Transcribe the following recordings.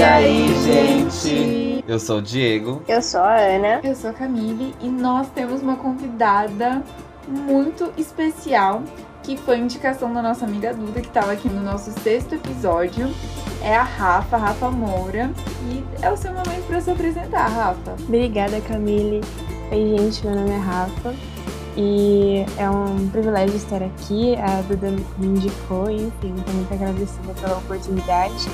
E aí, gente? Eu sou o Diego. Eu sou a Ana. Eu sou a Camille e nós temos uma convidada muito especial que foi indicação da nossa amiga Duda, que estava aqui no nosso sexto episódio. É a Rafa, Rafa Moura. E é o seu momento para se apresentar, Rafa. Obrigada, Camille. Oi, gente, meu nome é Rafa. E é um privilégio estar aqui. A Duda me indicou, enfim, estou muito agradecida pela oportunidade.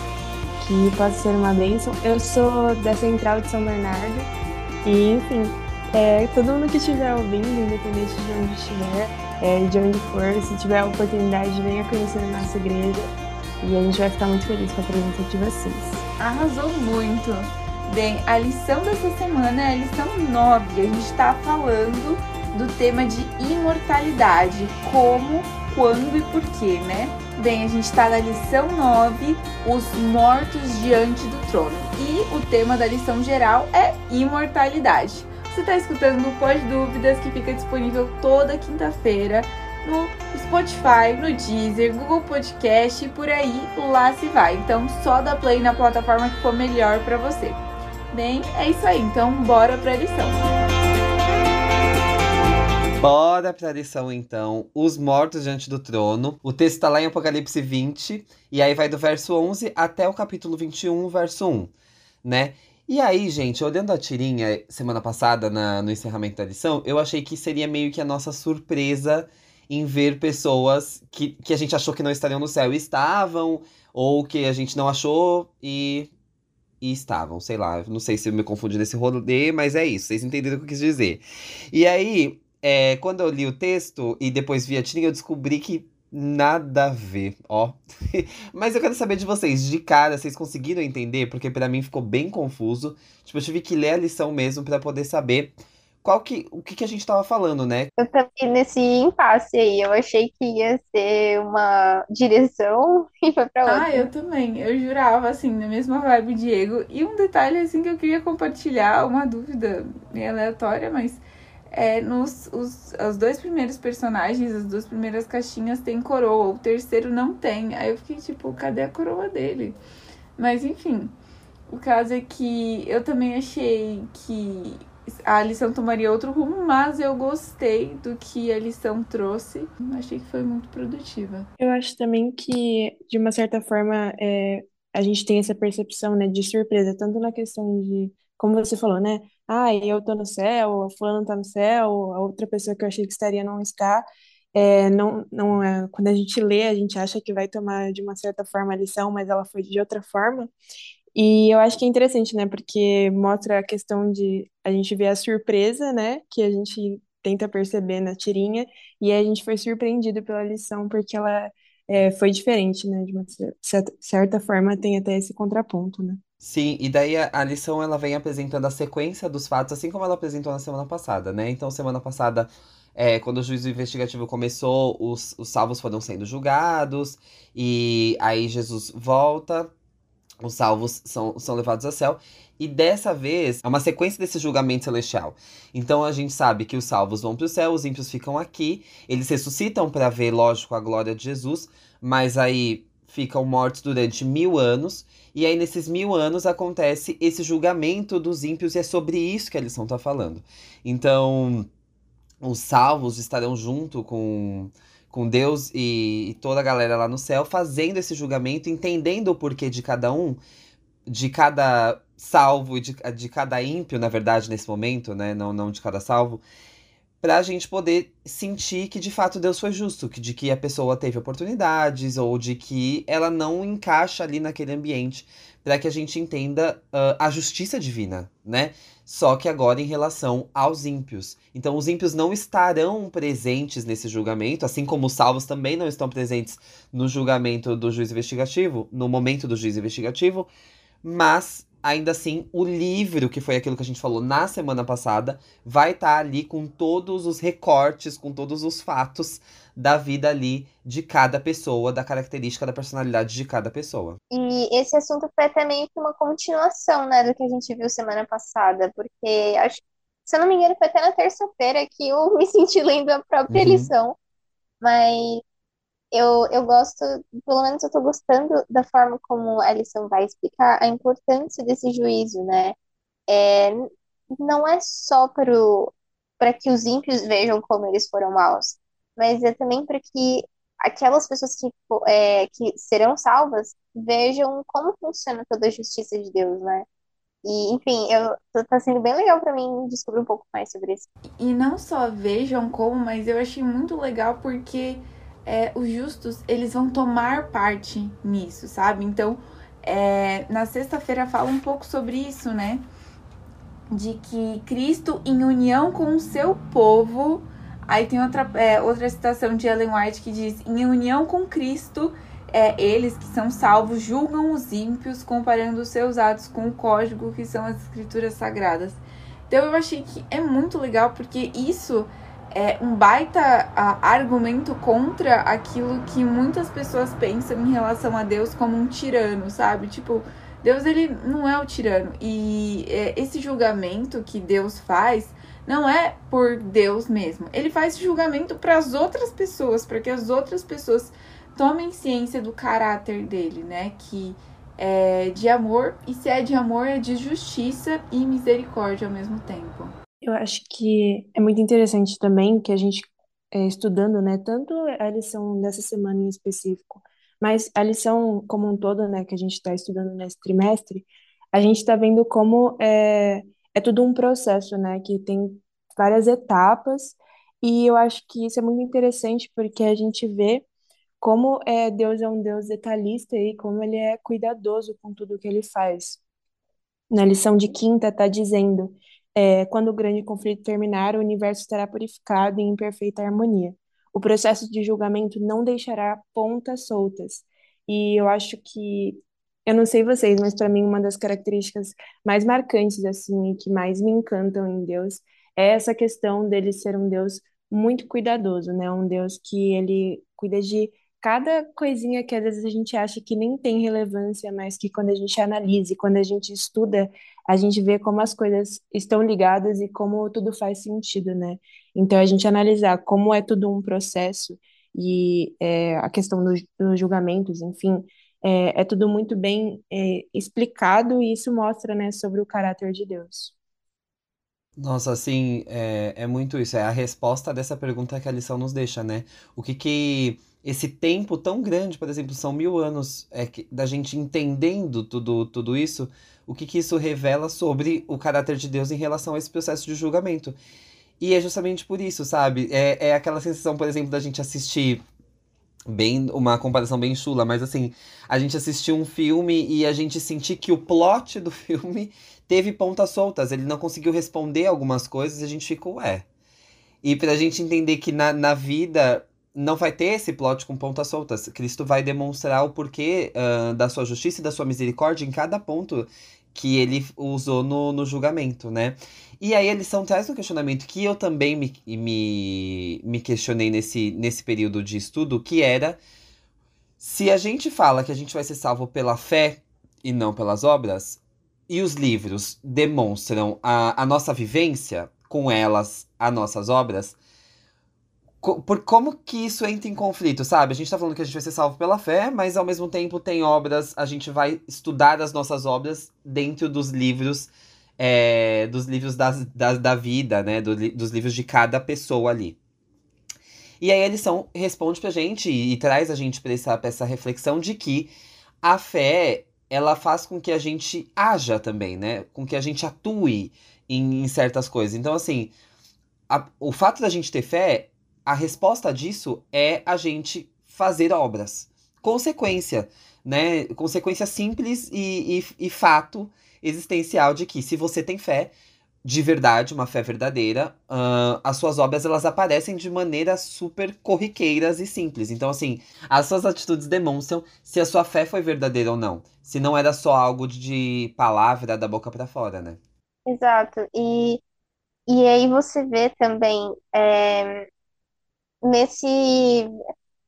Que possa ser uma bênção. Eu sou da Central de São Bernardo. E, enfim, é, todo mundo que estiver ouvindo, independente de onde estiver, é, de onde for, se tiver a oportunidade, venha conhecer a nossa igreja. E a gente vai ficar muito feliz com a presença de vocês. Arrasou muito! Bem, a lição dessa semana é a lição 9. A gente está falando do tema de imortalidade, como, quando e porquê, né? Bem, a gente está na lição 9, os mortos diante do trono. E o tema da lição geral é imortalidade. Você está escutando o Pós Dúvidas, que fica disponível toda quinta-feira no Spotify, no Deezer, Google Podcast e por aí lá se vai. Então só dá play na plataforma que for melhor para você. Bem, é isso aí. Então bora para a lição. Bora pra lição então. Os mortos diante do trono. O texto tá lá em Apocalipse 20, e aí vai do verso 11 até o capítulo 21, verso 1, né? E aí, gente, olhando a tirinha semana passada na, no encerramento da lição, eu achei que seria meio que a nossa surpresa em ver pessoas que, que a gente achou que não estariam no céu e estavam, ou que a gente não achou e, e estavam, sei lá. Não sei se eu me confundi nesse rolê, mas é isso, vocês entenderam o que eu quis dizer. E aí, é, quando eu li o texto e depois vi a tirinha, eu descobri que nada a ver, ó. Mas eu quero saber de vocês, de cara, vocês conseguiram entender? Porque para mim ficou bem confuso. Tipo, eu tive que ler a lição mesmo para poder saber qual que, o que, que a gente tava falando, né? Eu também nesse impasse aí, eu achei que ia ser uma direção e foi pra outra. Ah, eu também. Eu jurava, assim, na mesma vibe, Diego. E um detalhe, assim, que eu queria compartilhar, uma dúvida meio aleatória, mas é, nos os, os dois primeiros personagens, as duas primeiras caixinhas tem coroa, o terceiro não tem. Aí eu fiquei tipo, cadê a coroa dele? Mas enfim, o caso é que eu também achei que a lição tomaria outro rumo, mas eu gostei do que a lição trouxe. Achei que foi muito produtiva. Eu acho também que, de uma certa forma, é, a gente tem essa percepção né, de surpresa, tanto na questão de, como você falou, né? Ah, eu tô no céu, a fulano tá no céu, a outra pessoa que eu achei que estaria não está. É, não, não é, quando a gente lê, a gente acha que vai tomar de uma certa forma a lição, mas ela foi de outra forma. E eu acho que é interessante, né? Porque mostra a questão de a gente ver a surpresa, né? Que a gente tenta perceber na tirinha, e a gente foi surpreendido pela lição porque ela é, foi diferente, né? De uma certa forma, tem até esse contraponto, né? Sim, e daí a, a lição ela vem apresentando a sequência dos fatos, assim como ela apresentou na semana passada, né? Então, semana passada, é, quando o juízo investigativo começou, os, os salvos foram sendo julgados, e aí Jesus volta, os salvos são, são levados ao céu, e dessa vez é uma sequência desse julgamento celestial. Então a gente sabe que os salvos vão para o céu, os ímpios ficam aqui, eles ressuscitam para ver, lógico, a glória de Jesus, mas aí ficam mortos durante mil anos. E aí, nesses mil anos, acontece esse julgamento dos ímpios, e é sobre isso que a lição está falando. Então, os salvos estarão junto com, com Deus e, e toda a galera lá no céu, fazendo esse julgamento, entendendo o porquê de cada um, de cada salvo e de, de cada ímpio, na verdade, nesse momento, né? Não, não de cada salvo para a gente poder sentir que de fato Deus foi justo, que de que a pessoa teve oportunidades ou de que ela não encaixa ali naquele ambiente, para que a gente entenda uh, a justiça divina, né? Só que agora em relação aos ímpios. Então, os ímpios não estarão presentes nesse julgamento, assim como os salvos também não estão presentes no julgamento do juiz investigativo, no momento do juiz investigativo, mas ainda assim, o livro, que foi aquilo que a gente falou na semana passada, vai estar tá ali com todos os recortes, com todos os fatos da vida ali de cada pessoa, da característica da personalidade de cada pessoa. E esse assunto foi até meio que uma continuação, né, do que a gente viu semana passada, porque acho, se eu não me engano, foi até na terça-feira que eu me senti lendo a própria uhum. lição, mas eu, eu gosto, pelo menos eu tô gostando da forma como a lição vai explicar a importância desse juízo, né? É, não é só para que os ímpios vejam como eles foram maus, mas é também para que aquelas pessoas que, é, que serão salvas vejam como funciona toda a justiça de Deus, né? E, enfim, eu, tá tá sendo bem legal para mim descobrir um pouco mais sobre isso. E não só vejam como, mas eu achei muito legal porque é, os justos, eles vão tomar parte nisso, sabe? Então, é, na sexta-feira fala um pouco sobre isso, né? De que Cristo, em união com o seu povo. Aí tem outra, é, outra citação de Ellen White que diz: em união com Cristo, é, eles que são salvos julgam os ímpios, comparando os seus atos com o código que são as escrituras sagradas. Então eu achei que é muito legal porque isso é um baita a, argumento contra aquilo que muitas pessoas pensam em relação a Deus como um tirano, sabe? Tipo, Deus ele não é o tirano e é, esse julgamento que Deus faz não é por Deus mesmo. Ele faz julgamento para as outras pessoas, para que as outras pessoas tomem ciência do caráter dele, né? Que é de amor, e se é de amor, é de justiça e misericórdia ao mesmo tempo. Eu acho que é muito interessante também que a gente, é, estudando, né, tanto a lição dessa semana em específico, mas a lição como um todo, né, que a gente está estudando nesse trimestre, a gente está vendo como é, é tudo um processo, né, que tem várias etapas, e eu acho que isso é muito interessante porque a gente vê como é, Deus é um Deus detalhista e como ele é cuidadoso com tudo que ele faz. Na lição de quinta está dizendo, é, quando o grande conflito terminar, o universo estará purificado em perfeita harmonia. O processo de julgamento não deixará pontas soltas. E eu acho que, eu não sei vocês, mas para mim uma das características mais marcantes assim e que mais me encantam em Deus é essa questão dele ser um Deus muito cuidadoso, né? Um Deus que ele cuida de cada coisinha que às vezes a gente acha que nem tem relevância, mas que quando a gente analisa e quando a gente estuda, a gente vê como as coisas estão ligadas e como tudo faz sentido, né? Então, a gente analisar como é tudo um processo e é, a questão dos, dos julgamentos, enfim, é, é tudo muito bem é, explicado e isso mostra, né, sobre o caráter de Deus. Nossa, assim, é, é muito isso. É a resposta dessa pergunta que a lição nos deixa, né? O que que esse tempo tão grande, por exemplo, são mil anos é, que- da gente entendendo tudo, tudo isso, o que que isso revela sobre o caráter de Deus em relação a esse processo de julgamento. E é justamente por isso, sabe? É, é aquela sensação, por exemplo, da gente assistir. Bem, uma comparação bem chula, mas assim, a gente assistiu um filme e a gente sentir que o plot do filme teve pontas soltas, ele não conseguiu responder algumas coisas e a gente ficou, ué. E pra gente entender que na, na vida não vai ter esse plot com pontas soltas. Cristo vai demonstrar o porquê ah, da sua justiça e da sua misericórdia em cada ponto que ele usou no, no julgamento, né? E aí a lição traz um questionamento que eu também me, me, me questionei nesse, nesse período de estudo, que era se a gente fala que a gente vai ser salvo pela fé e não pelas obras, e os livros demonstram a, a nossa vivência com elas, as nossas obras, por como que isso entra em conflito, sabe? A gente tá falando que a gente vai ser salvo pela fé, mas ao mesmo tempo tem obras, a gente vai estudar as nossas obras dentro dos livros, é, dos livros das, das- da vida, né? Do dos livros de cada pessoa ali. E aí a lição responde pra gente e, e traz a gente pra essa, pra essa reflexão de que a fé, ela faz com que a gente haja também, né? Com que a gente atue em, em certas coisas. Então, assim, a- o fato da gente ter fé, a resposta disso é a gente fazer obras. Consequência, né? Consequência simples e, e, e fato existencial de que se você tem fé, de verdade, uma fé verdadeira, ahn, as suas obras elas aparecem de maneira super corriqueiras e simples. Então, assim, as suas atitudes demonstram se a sua fé foi verdadeira ou não. Se não era só algo de palavra da boca pra fora, né? Exato. E, e aí você vê também é, nesse,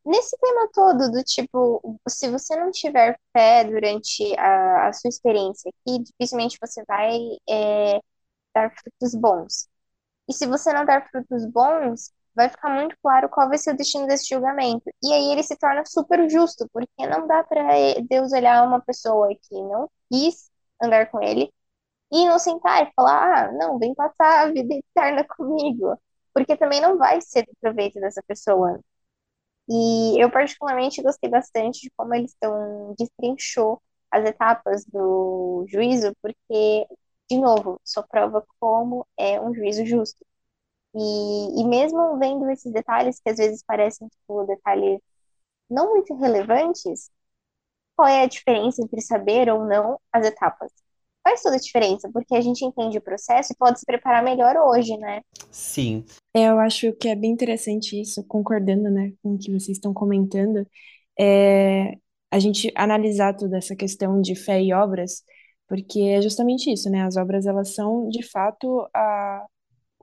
nesse tema todo do tipo, se você não tiver fé durante a, a sua experiência aqui, dificilmente você vai é, dar frutos bons. E se você não der frutos bons, vai ficar muito claro qual vai ser o destino desse julgamento. E aí ele se torna super justo, porque não dá para Deus olhar uma pessoa que não quis andar com ele e inocentar e falar: ah, não, vem passar a vida eterna comigo. Porque também não vai ser do proveito dessa pessoa. E eu, particularmente, gostei bastante de como eles estão destrinchou as etapas do juízo, porque, de novo, só prova como é um juízo justo. E, e mesmo vendo esses detalhes, que às vezes parecem tipo, detalhes não muito relevantes, qual é a diferença entre saber ou não as etapas? Faz toda a diferença, porque a gente entende o processo e pode se preparar melhor hoje, né? Sim. É, eu acho que é bem interessante isso, concordando, né, com o que vocês estão comentando, é a gente analisar toda essa questão de fé e obras, porque é justamente isso, né? As obras, elas são, de fato, a,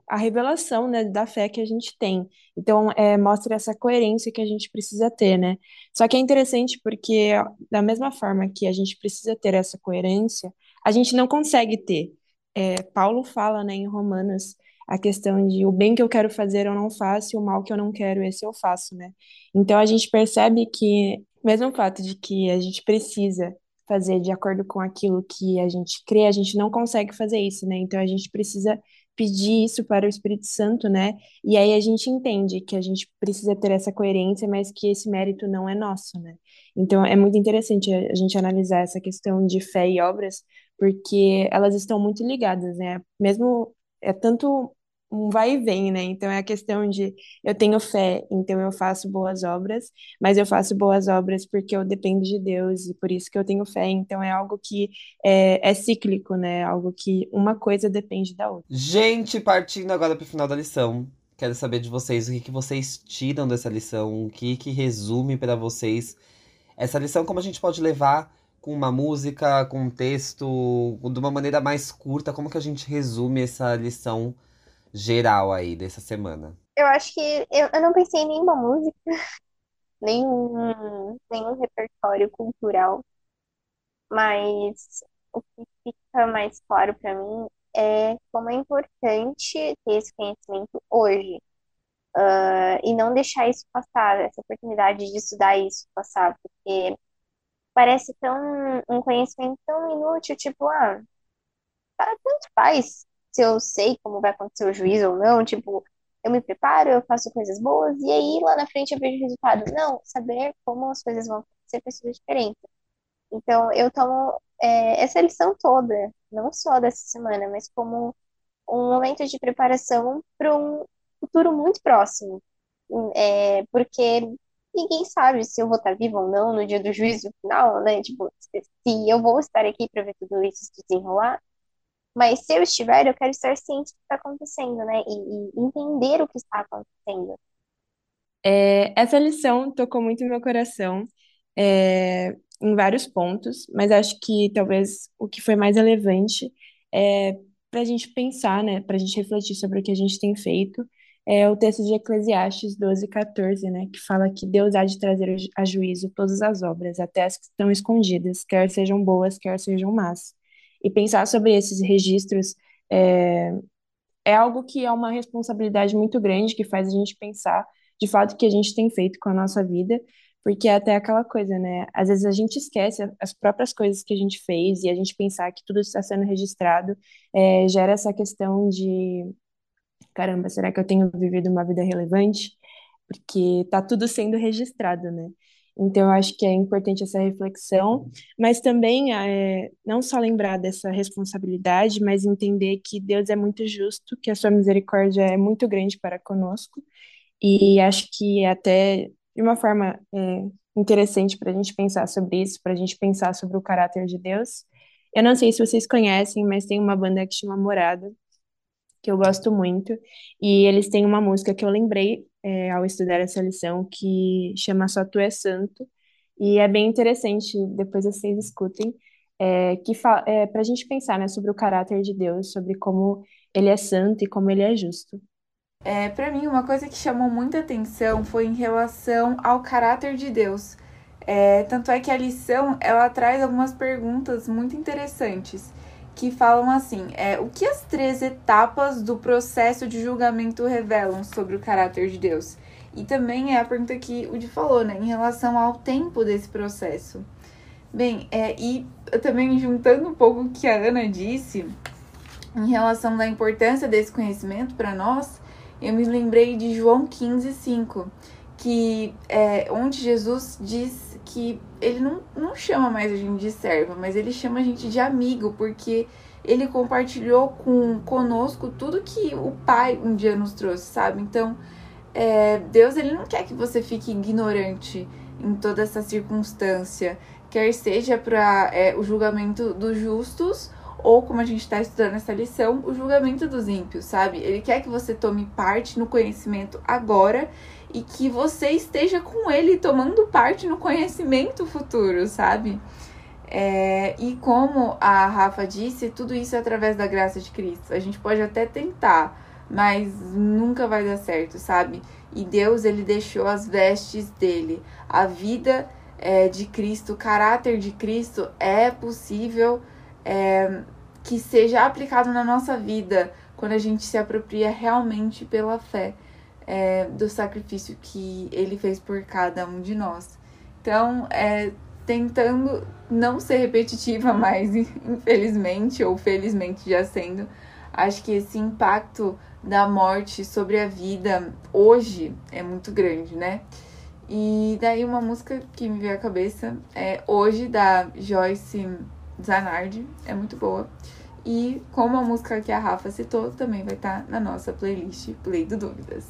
a revelação, né, da fé que a gente tem. Então, é, mostra essa coerência que a gente precisa ter, né? Só que é interessante porque, da mesma forma que a gente precisa ter essa coerência, a gente não consegue ter. É, Paulo fala, né, em Romanos, a questão de o bem que eu quero fazer eu não faço e o mal que eu não quero esse eu faço, né? Então a gente percebe que mesmo o fato de que a gente precisa fazer de acordo com aquilo que a gente crê, a gente não consegue fazer isso, né? Então a gente precisa pedir isso para o Espírito Santo, né? E aí a gente entende que a gente precisa ter essa coerência, mas que esse mérito não é nosso, né? Então é muito interessante a gente analisar essa questão de fé e obras, porque elas estão muito ligadas, né? Mesmo é tanto um vai e vem, né? Então é a questão de eu tenho fé, então eu faço boas obras, mas eu faço boas obras porque eu dependo de Deus e por isso que eu tenho fé. Então é algo que é, é cíclico, né? Algo que uma coisa depende da outra. Gente, partindo agora para o final da lição. Quero saber de vocês o que, que vocês tiram dessa lição, o que, que resume para vocês essa lição, como a gente pode levar com uma música, com um texto, de uma maneira mais curta, como que a gente resume essa lição geral aí dessa semana? Eu acho que eu, eu não pensei em nenhuma música, nenhum, nenhum repertório cultural, mas o que fica mais claro para mim é como é importante ter esse conhecimento hoje. Uh, e não deixar isso passar, essa oportunidade de estudar isso passar, porque parece tão um conhecimento tão inútil, tipo, ah, tanto faz se eu sei como vai acontecer o juízo ou não, tipo, eu me preparo, eu faço coisas boas, e aí lá na frente eu vejo o resultado. Não, saber como as coisas vão acontecer faz toda a diferença. Então, eu tomo é, essa lição toda, não só dessa semana, mas como um momento de preparação para um futuro muito próximo. É, porque ninguém sabe se eu vou estar viva ou não no dia do juízo final, né? Tipo, se eu vou estar aqui para ver tudo isso se desenrolar, mas se eu estiver, eu quero estar ciente do que está acontecendo, né? E, e, entender o que está acontecendo. É, essa lição tocou muito no meu coração, é, em vários pontos, mas acho que talvez o que foi mais relevante é para a gente pensar, né? Para a gente refletir sobre o que a gente tem feito. É o texto de Eclesiastes 12, 14, né? Que fala que Deus há de trazer a juízo todas as obras, até as que estão escondidas, quer sejam boas, quer sejam más. E pensar sobre esses registros é, é algo que é uma responsabilidade muito grande, que faz a gente pensar de fato o que a gente tem feito com a nossa vida, porque é até aquela coisa, né? Às vezes a gente esquece as próprias coisas que a gente fez e a gente pensar que tudo está sendo registrado é, gera essa questão de caramba, será que eu tenho vivido uma vida relevante? Porque está tudo sendo registrado, né? Então, eu acho que é importante essa reflexão, mas também é, não só lembrar dessa responsabilidade, mas entender que Deus é muito justo, que a sua misericórdia é muito grande para conosco, e acho que é até de uma forma é, interessante para a gente pensar sobre isso, para a gente pensar sobre o caráter de Deus. Eu não sei se vocês conhecem, mas tem uma banda que chama Morada, que eu gosto muito, e eles têm uma música que eu lembrei é, ao estudar essa lição que chama Só Tu é Santo, e é bem interessante, depois vocês escutem, é, que é, para a gente pensar né, sobre o caráter de Deus, sobre como ele é santo e como ele é justo. É, para mim, uma coisa que chamou muita atenção foi em relação ao caráter de Deus. É, tanto é que a lição ela traz algumas perguntas muito interessantes. Que falam assim: é, o que as três etapas do processo de julgamento revelam sobre o caráter de Deus? E também é a pergunta que o Di falou, né, em relação ao tempo desse processo. Bem, é, e também juntando um pouco o que a Ana disse em relação da importância desse conhecimento para nós, eu me lembrei de João 15, 5, que é onde Jesus diz que ele não, não chama mais a gente de servo, mas ele chama a gente de amigo, porque ele compartilhou com conosco tudo que o Pai um dia nos trouxe, sabe? Então, é, Deus ele não quer que você fique ignorante em toda essa circunstância, quer seja para é, o julgamento dos justos ou como a gente está estudando essa lição, o julgamento dos ímpios, sabe? Ele quer que você tome parte no conhecimento agora e que você esteja com ele tomando parte no conhecimento futuro, sabe? É, e como a Rafa disse, tudo isso é através da graça de Cristo. A gente pode até tentar, mas nunca vai dar certo, sabe? E Deus, ele deixou as vestes dele. A vida é, de Cristo, o caráter de Cristo é possível é, que seja aplicado na nossa vida quando a gente se apropria realmente pela fé é, do sacrifício que ele fez por cada um de nós. Então, é, tentando não ser repetitiva mais, infelizmente, ou felizmente já sendo, acho que esse impacto da morte sobre a vida hoje é muito grande, né? E daí uma música que me veio à cabeça é Hoje, da Joyce Zanardi, é muito boa. E como a música que a Rafa citou, também vai estar tá na nossa playlist Play do Dúvidas.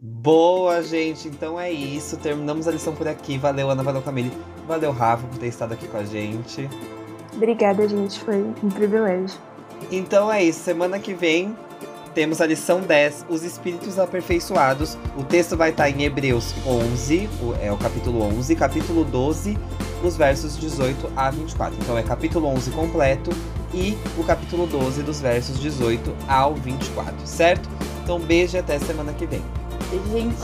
Boa, gente. Então é isso. Terminamos a lição por aqui. Valeu, Ana. Valeu, Camille. Valeu, Rafa, por ter estado aqui com a gente. Obrigada, gente. Foi um privilégio. Então é isso. Semana que vem temos a lição 10, os espíritos aperfeiçoados. O texto vai estar em Hebreus 11, é o capítulo 11, capítulo 12, os versos 18 a 24. Então é capítulo 11 completo e o capítulo 12 dos versos 18 ao 24, certo? Então beijo e até semana que vem. Gente,